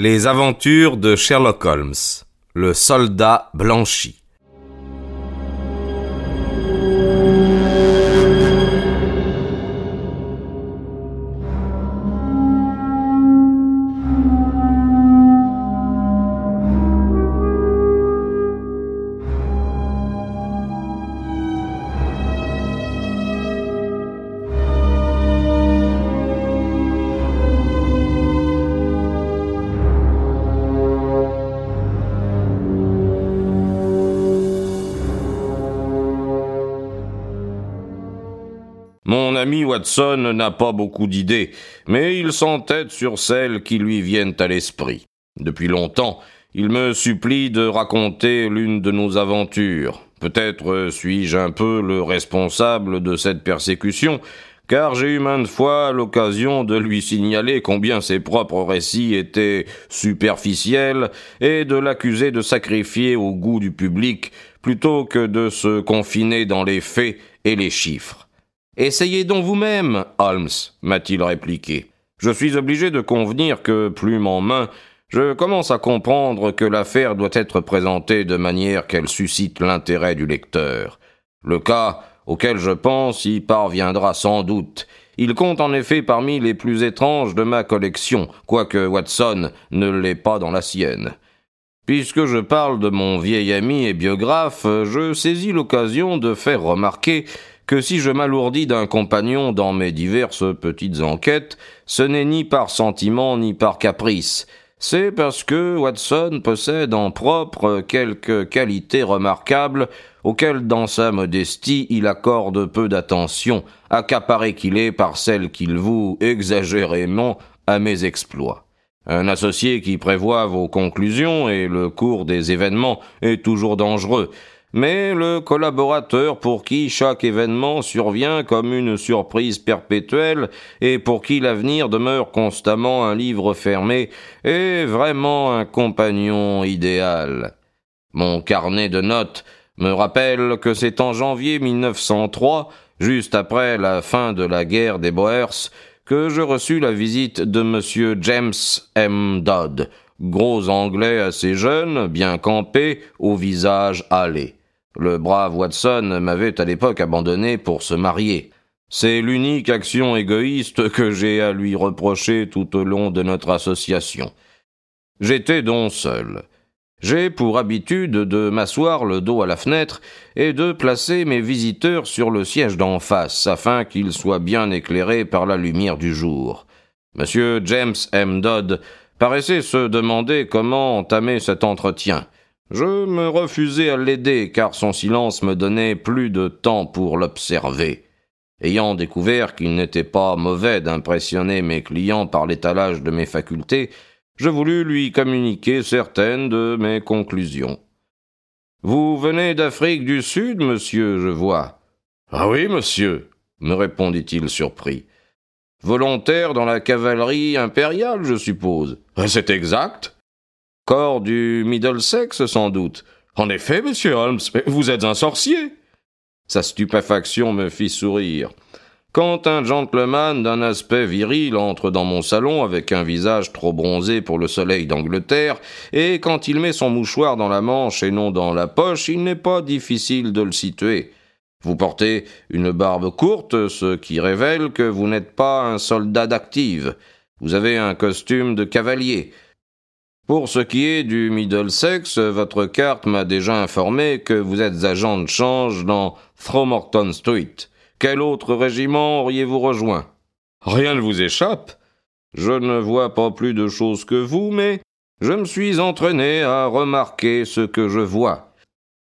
Les aventures de Sherlock Holmes, le soldat blanchi. Mon ami Watson n'a pas beaucoup d'idées, mais il s'entête sur celles qui lui viennent à l'esprit. Depuis longtemps, il me supplie de raconter l'une de nos aventures. Peut-être suis-je un peu le responsable de cette persécution, car j'ai eu maintes fois l'occasion de lui signaler combien ses propres récits étaient superficiels et de l'accuser de sacrifier au goût du public plutôt que de se confiner dans les faits et les chiffres. Essayez donc vous-même, Holmes, m'a-t-il répliqué. Je suis obligé de convenir que, plume en main, je commence à comprendre que l'affaire doit être présentée de manière qu'elle suscite l'intérêt du lecteur. Le cas auquel je pense y parviendra sans doute. Il compte en effet parmi les plus étranges de ma collection, quoique Watson ne l'ait pas dans la sienne. Puisque je parle de mon vieil ami et biographe, je saisis l'occasion de faire remarquer que si je m'alourdis d'un compagnon dans mes diverses petites enquêtes, ce n'est ni par sentiment ni par caprice. C'est parce que Watson possède en propre quelques qualités remarquables auxquelles dans sa modestie il accorde peu d'attention, accaparé qu'il est par celles qu'il voue exagérément à mes exploits. Un associé qui prévoit vos conclusions et le cours des événements est toujours dangereux, mais le collaborateur pour qui chaque événement survient comme une surprise perpétuelle et pour qui l'avenir demeure constamment un livre fermé est vraiment un compagnon idéal. Mon carnet de notes me rappelle que c'est en janvier 1903, juste après la fin de la guerre des Boers, que je reçus la visite de M. James M. Dodd, gros anglais assez jeune, bien campé, au visage hâlé. Le brave Watson m'avait à l'époque abandonné pour se marier. C'est l'unique action égoïste que j'ai à lui reprocher tout au long de notre association. J'étais donc seul. J'ai pour habitude de m'asseoir le dos à la fenêtre et de placer mes visiteurs sur le siège d'en face afin qu'ils soient bien éclairés par la lumière du jour. Monsieur James M. Dodd paraissait se demander comment entamer cet entretien. Je me refusai à l'aider car son silence me donnait plus de temps pour l'observer. Ayant découvert qu'il n'était pas mauvais d'impressionner mes clients par l'étalage de mes facultés, je voulus lui communiquer certaines de mes conclusions. Vous venez d'Afrique du Sud, monsieur, je vois. Ah oui, monsieur, me répondit-il surpris. Volontaire dans la cavalerie impériale, je suppose. C'est exact corps du Middlesex, sans doute. En effet, monsieur Holmes, vous êtes un sorcier. Sa stupéfaction me fit sourire. Quand un gentleman d'un aspect viril entre dans mon salon avec un visage trop bronzé pour le soleil d'Angleterre, et quand il met son mouchoir dans la manche et non dans la poche, il n'est pas difficile de le situer. Vous portez une barbe courte, ce qui révèle que vous n'êtes pas un soldat d'active. Vous avez un costume de cavalier. Pour ce qui est du Middlesex, votre carte m'a déjà informé que vous êtes agent de change dans Thromorton Street. Quel autre régiment auriez-vous rejoint? Rien ne vous échappe. Je ne vois pas plus de choses que vous, mais je me suis entraîné à remarquer ce que je vois.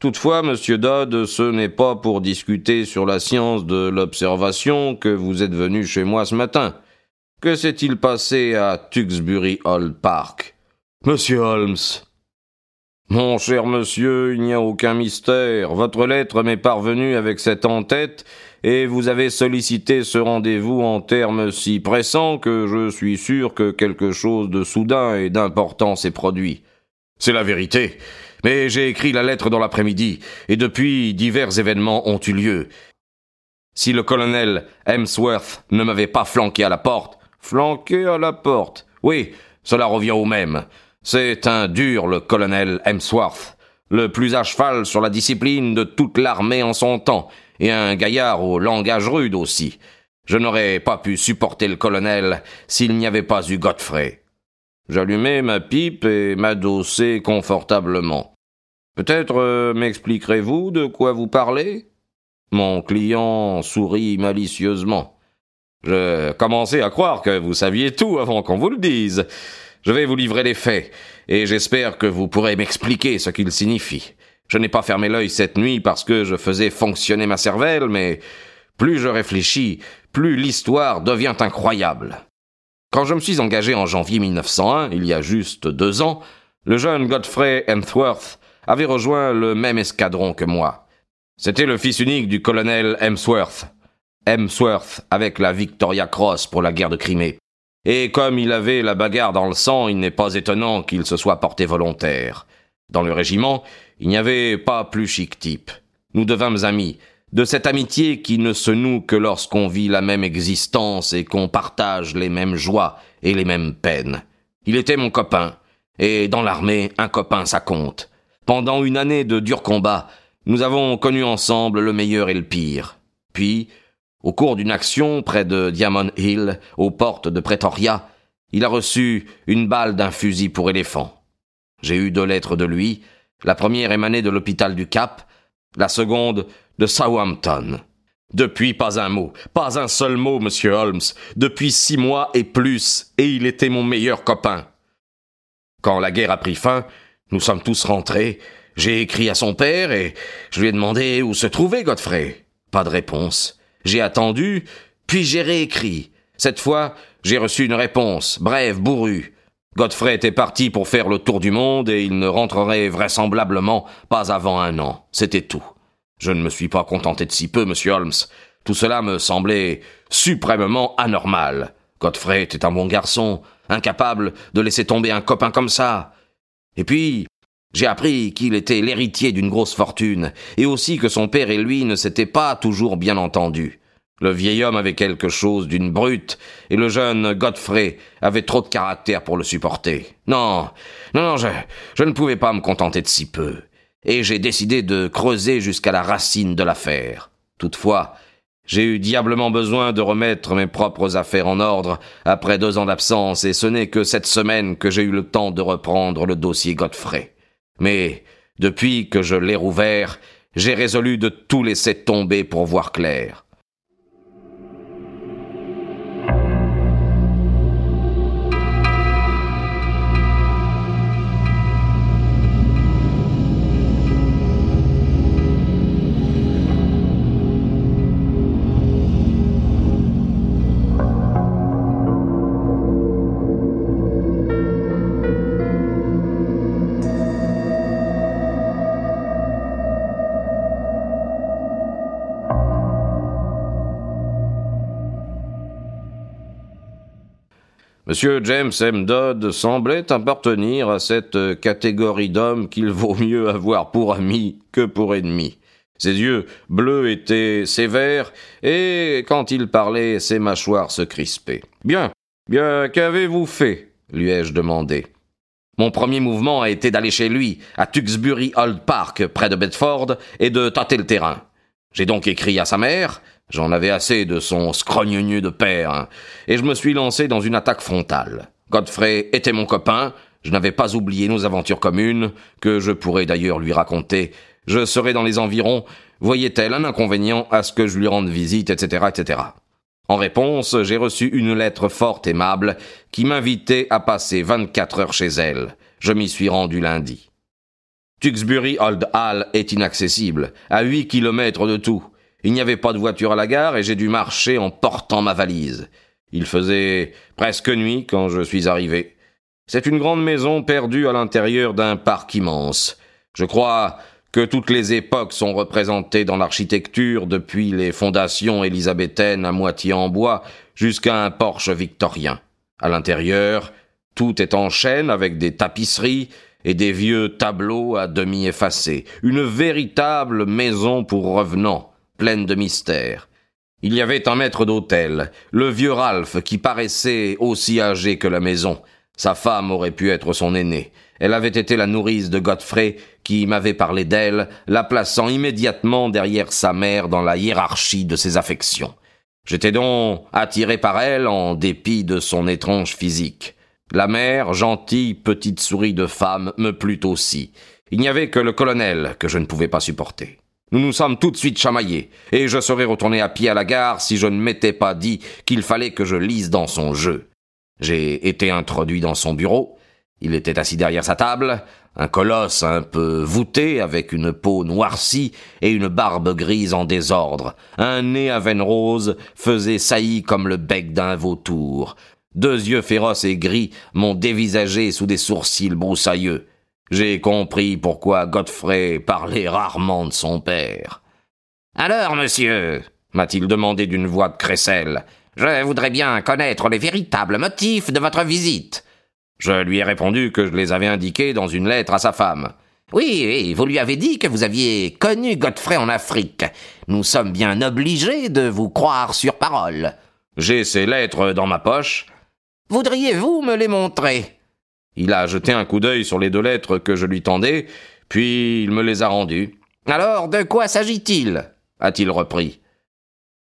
Toutefois, monsieur Dodd, ce n'est pas pour discuter sur la science de l'observation que vous êtes venu chez moi ce matin. Que s'est-il passé à Tewkesbury Hall Park? Monsieur Holmes. Mon cher monsieur, il n'y a aucun mystère. Votre lettre m'est parvenue avec cette en-tête, et vous avez sollicité ce rendez-vous en termes si pressants que je suis sûr que quelque chose de soudain et d'important s'est produit. C'est la vérité. Mais j'ai écrit la lettre dans l'après-midi, et depuis divers événements ont eu lieu. Si le colonel Hemsworth ne m'avait pas flanqué à la porte. Flanqué à la porte. Oui, Cela revient au même. C'est un dur, le colonel Hemsworth, le plus à cheval sur la discipline de toute l'armée en son temps, et un gaillard au langage rude aussi. Je n'aurais pas pu supporter le colonel s'il n'y avait pas eu Godfrey. J'allumai ma pipe et m'adossai confortablement. Peut-être euh, m'expliquerez-vous de quoi vous parlez? Mon client sourit malicieusement. Je commençais à croire que vous saviez tout avant qu'on vous le dise. Je vais vous livrer les faits, et j'espère que vous pourrez m'expliquer ce qu'ils signifient. Je n'ai pas fermé l'œil cette nuit parce que je faisais fonctionner ma cervelle, mais plus je réfléchis, plus l'histoire devient incroyable. Quand je me suis engagé en janvier 1901, il y a juste deux ans, le jeune Godfrey Hemsworth avait rejoint le même escadron que moi. C'était le fils unique du colonel Hemsworth. Hemsworth avec la Victoria Cross pour la guerre de Crimée. Et comme il avait la bagarre dans le sang, il n'est pas étonnant qu'il se soit porté volontaire. Dans le régiment, il n'y avait pas plus chic type. Nous devînmes amis, de cette amitié qui ne se noue que lorsqu'on vit la même existence et qu'on partage les mêmes joies et les mêmes peines. Il était mon copain, et dans l'armée, un copain ça compte. Pendant une année de durs combats, nous avons connu ensemble le meilleur et le pire. Puis, au cours d'une action près de Diamond Hill, aux portes de Pretoria, il a reçu une balle d'un fusil pour éléphant. J'ai eu deux lettres de lui, la première émanée de l'hôpital du Cap, la seconde de Southampton. Depuis pas un mot, pas un seul mot, monsieur Holmes, depuis six mois et plus, et il était mon meilleur copain. Quand la guerre a pris fin, nous sommes tous rentrés, j'ai écrit à son père et je lui ai demandé où se trouvait Godfrey. Pas de réponse. J'ai attendu, puis j'ai réécrit. Cette fois, j'ai reçu une réponse, brève, bourrue. Godfrey était parti pour faire le tour du monde et il ne rentrerait vraisemblablement pas avant un an. C'était tout. Je ne me suis pas contenté de si peu, monsieur Holmes. Tout cela me semblait suprêmement anormal. Godfrey était un bon garçon, incapable de laisser tomber un copain comme ça. Et puis, j'ai appris qu'il était l'héritier d'une grosse fortune, et aussi que son père et lui ne s'étaient pas toujours bien entendus. Le vieil homme avait quelque chose d'une brute, et le jeune Godfrey avait trop de caractère pour le supporter. Non, non, non, je, je ne pouvais pas me contenter de si peu, et j'ai décidé de creuser jusqu'à la racine de l'affaire. Toutefois, j'ai eu diablement besoin de remettre mes propres affaires en ordre après deux ans d'absence, et ce n'est que cette semaine que j'ai eu le temps de reprendre le dossier Godfrey. Mais, depuis que je l'ai rouvert, j'ai résolu de tout laisser tomber pour voir clair. Monsieur James M. Dodd semblait appartenir à cette catégorie d'hommes qu'il vaut mieux avoir pour amis que pour ennemis. Ses yeux bleus étaient sévères, et quand il parlait, ses mâchoires se crispaient. Bien, bien, qu'avez-vous fait? lui ai-je demandé. Mon premier mouvement a été d'aller chez lui, à Tuxbury Old Park, près de Bedford, et de tâter le terrain. J'ai donc écrit à sa mère, J'en avais assez de son scrogneux de père, hein. et je me suis lancé dans une attaque frontale. Godfrey était mon copain, je n'avais pas oublié nos aventures communes, que je pourrais d'ailleurs lui raconter. Je serais dans les environs, voyait-elle un inconvénient à ce que je lui rende visite, etc., etc. En réponse, j'ai reçu une lettre fort aimable qui m'invitait à passer vingt-quatre heures chez elle. Je m'y suis rendu lundi. Tuxbury Old Hall est inaccessible, à huit kilomètres de tout. Il n'y avait pas de voiture à la gare et j'ai dû marcher en portant ma valise. Il faisait presque nuit quand je suis arrivé. C'est une grande maison perdue à l'intérieur d'un parc immense. Je crois que toutes les époques sont représentées dans l'architecture depuis les fondations élisabéthaines à moitié en bois jusqu'à un porche victorien. À l'intérieur, tout est en chêne avec des tapisseries et des vieux tableaux à demi effacés. Une véritable maison pour revenants pleine de mystères. Il y avait un maître d'hôtel, le vieux Ralph, qui paraissait aussi âgé que la maison. Sa femme aurait pu être son aînée. Elle avait été la nourrice de Godfrey, qui m'avait parlé d'elle, la plaçant immédiatement derrière sa mère dans la hiérarchie de ses affections. J'étais donc attiré par elle en dépit de son étrange physique. La mère, gentille petite souris de femme, me plut aussi. Il n'y avait que le colonel que je ne pouvais pas supporter. Nous nous sommes tout de suite chamaillés, et je serais retourné à pied à la gare si je ne m'étais pas dit qu'il fallait que je lise dans son jeu. J'ai été introduit dans son bureau. Il était assis derrière sa table, un colosse un peu voûté, avec une peau noircie et une barbe grise en désordre. Un nez à veine rose faisait saillie comme le bec d'un vautour. Deux yeux féroces et gris m'ont dévisagé sous des sourcils broussailleux. J'ai compris pourquoi Godfrey parlait rarement de son père. Alors, monsieur, m'a-t-il demandé d'une voix de crécelle, je voudrais bien connaître les véritables motifs de votre visite. Je lui ai répondu que je les avais indiqués dans une lettre à sa femme. Oui, oui, vous lui avez dit que vous aviez connu Godfrey en Afrique. Nous sommes bien obligés de vous croire sur parole. J'ai ces lettres dans ma poche. Voudriez-vous me les montrer? Il a jeté un coup d'œil sur les deux lettres que je lui tendais, puis il me les a rendues. Alors, de quoi s'agit-il? a-t-il repris.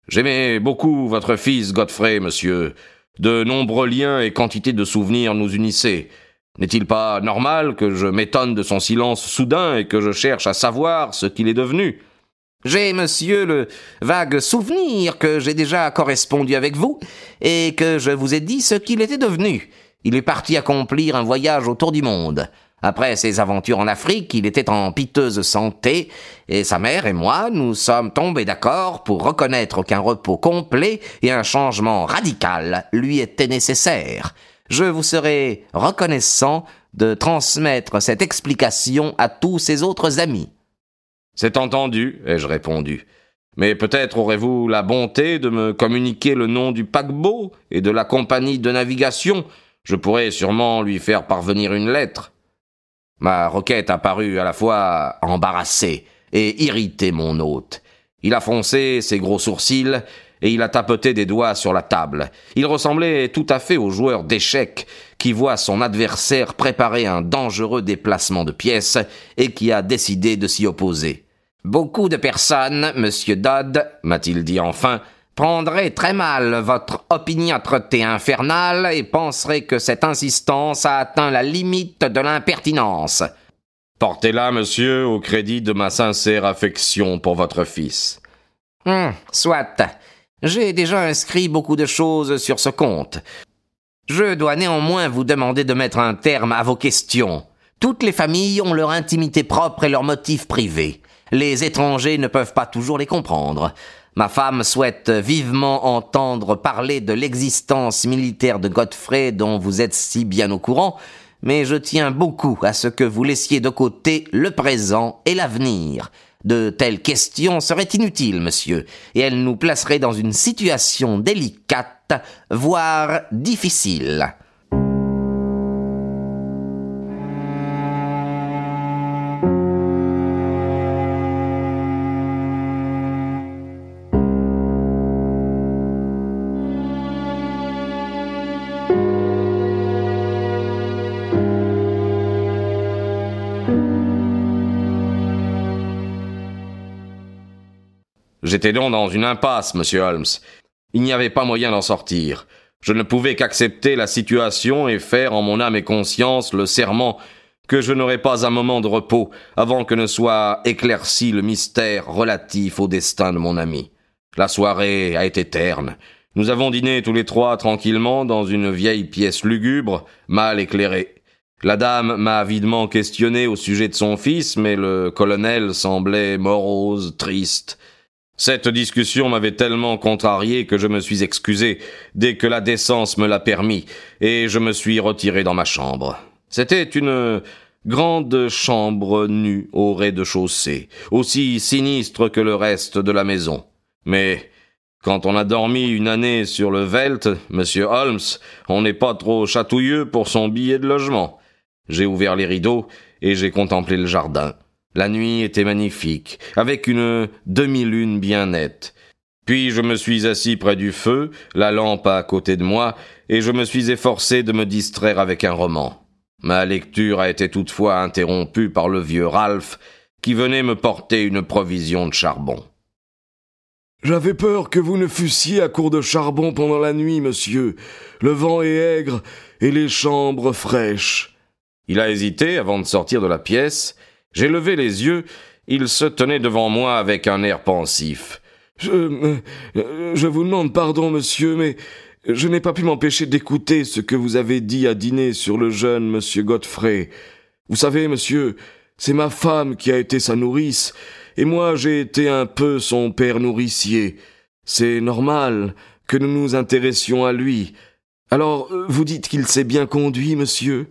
J'aimais beaucoup votre fils Godfrey, monsieur. De nombreux liens et quantités de souvenirs nous unissaient. N'est-il pas normal que je m'étonne de son silence soudain et que je cherche à savoir ce qu'il est devenu? J'ai, monsieur, le vague souvenir que j'ai déjà correspondu avec vous et que je vous ai dit ce qu'il était devenu. Il est parti accomplir un voyage autour du monde. Après ses aventures en Afrique, il était en piteuse santé, et sa mère et moi, nous sommes tombés d'accord pour reconnaître qu'un repos complet et un changement radical lui étaient nécessaires. Je vous serai reconnaissant de transmettre cette explication à tous ses autres amis. C'est entendu, ai-je répondu. Mais peut-être aurez-vous la bonté de me communiquer le nom du paquebot et de la compagnie de navigation. Je pourrais sûrement lui faire parvenir une lettre. Ma requête apparut à la fois embarrasser et irriter mon hôte. Il a froncé ses gros sourcils et il a tapoté des doigts sur la table. Il ressemblait tout à fait au joueur d'échecs qui voit son adversaire préparer un dangereux déplacement de pièces et qui a décidé de s'y opposer. Beaucoup de personnes, monsieur Dodd, m'a-t-il dit enfin, prendrait très mal votre opiniâtreté infernale et penserait que cette insistance a atteint la limite de l'impertinence. Portez-la, monsieur, au crédit de ma sincère affection pour votre fils. Hum, soit. J'ai déjà inscrit beaucoup de choses sur ce compte. Je dois néanmoins vous demander de mettre un terme à vos questions. Toutes les familles ont leur intimité propre et leurs motifs privés. Les étrangers ne peuvent pas toujours les comprendre. Ma femme souhaite vivement entendre parler de l'existence militaire de Godfrey dont vous êtes si bien au courant, mais je tiens beaucoup à ce que vous laissiez de côté le présent et l'avenir. De telles questions seraient inutiles, monsieur, et elles nous placeraient dans une situation délicate, voire difficile. J'étais donc dans une impasse, monsieur Holmes. Il n'y avait pas moyen d'en sortir. Je ne pouvais qu'accepter la situation et faire en mon âme et conscience le serment que je n'aurais pas un moment de repos avant que ne soit éclairci le mystère relatif au destin de mon ami. La soirée a été terne. Nous avons dîné tous les trois tranquillement dans une vieille pièce lugubre, mal éclairée. La dame m'a avidement questionné au sujet de son fils, mais le colonel semblait morose, triste. Cette discussion m'avait tellement contrarié que je me suis excusé dès que la décence me l'a permis, et je me suis retiré dans ma chambre. C'était une grande chambre nue au rez-de-chaussée, aussi sinistre que le reste de la maison. Mais quand on a dormi une année sur le Velt, monsieur Holmes, on n'est pas trop chatouilleux pour son billet de logement. J'ai ouvert les rideaux et j'ai contemplé le jardin. La nuit était magnifique, avec une demi-lune bien nette. Puis je me suis assis près du feu, la lampe à côté de moi, et je me suis efforcé de me distraire avec un roman. Ma lecture a été toutefois interrompue par le vieux Ralph, qui venait me porter une provision de charbon. J'avais peur que vous ne fussiez à court de charbon pendant la nuit, monsieur. Le vent est aigre et les chambres fraîches. Il a hésité avant de sortir de la pièce. J'ai levé les yeux. Il se tenait devant moi avec un air pensif. Je, euh, je vous demande pardon, monsieur, mais je n'ai pas pu m'empêcher d'écouter ce que vous avez dit à dîner sur le jeune monsieur Godfrey. Vous savez, monsieur, c'est ma femme qui a été sa nourrice, et moi j'ai été un peu son père nourricier. C'est normal que nous nous intéressions à lui. Alors, vous dites qu'il s'est bien conduit, monsieur?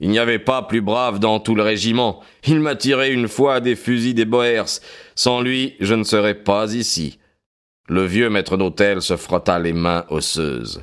Il n'y avait pas plus brave dans tout le régiment. Il m'a tiré une fois des fusils des Boers. Sans lui, je ne serais pas ici. Le vieux maître d'hôtel se frotta les mains osseuses.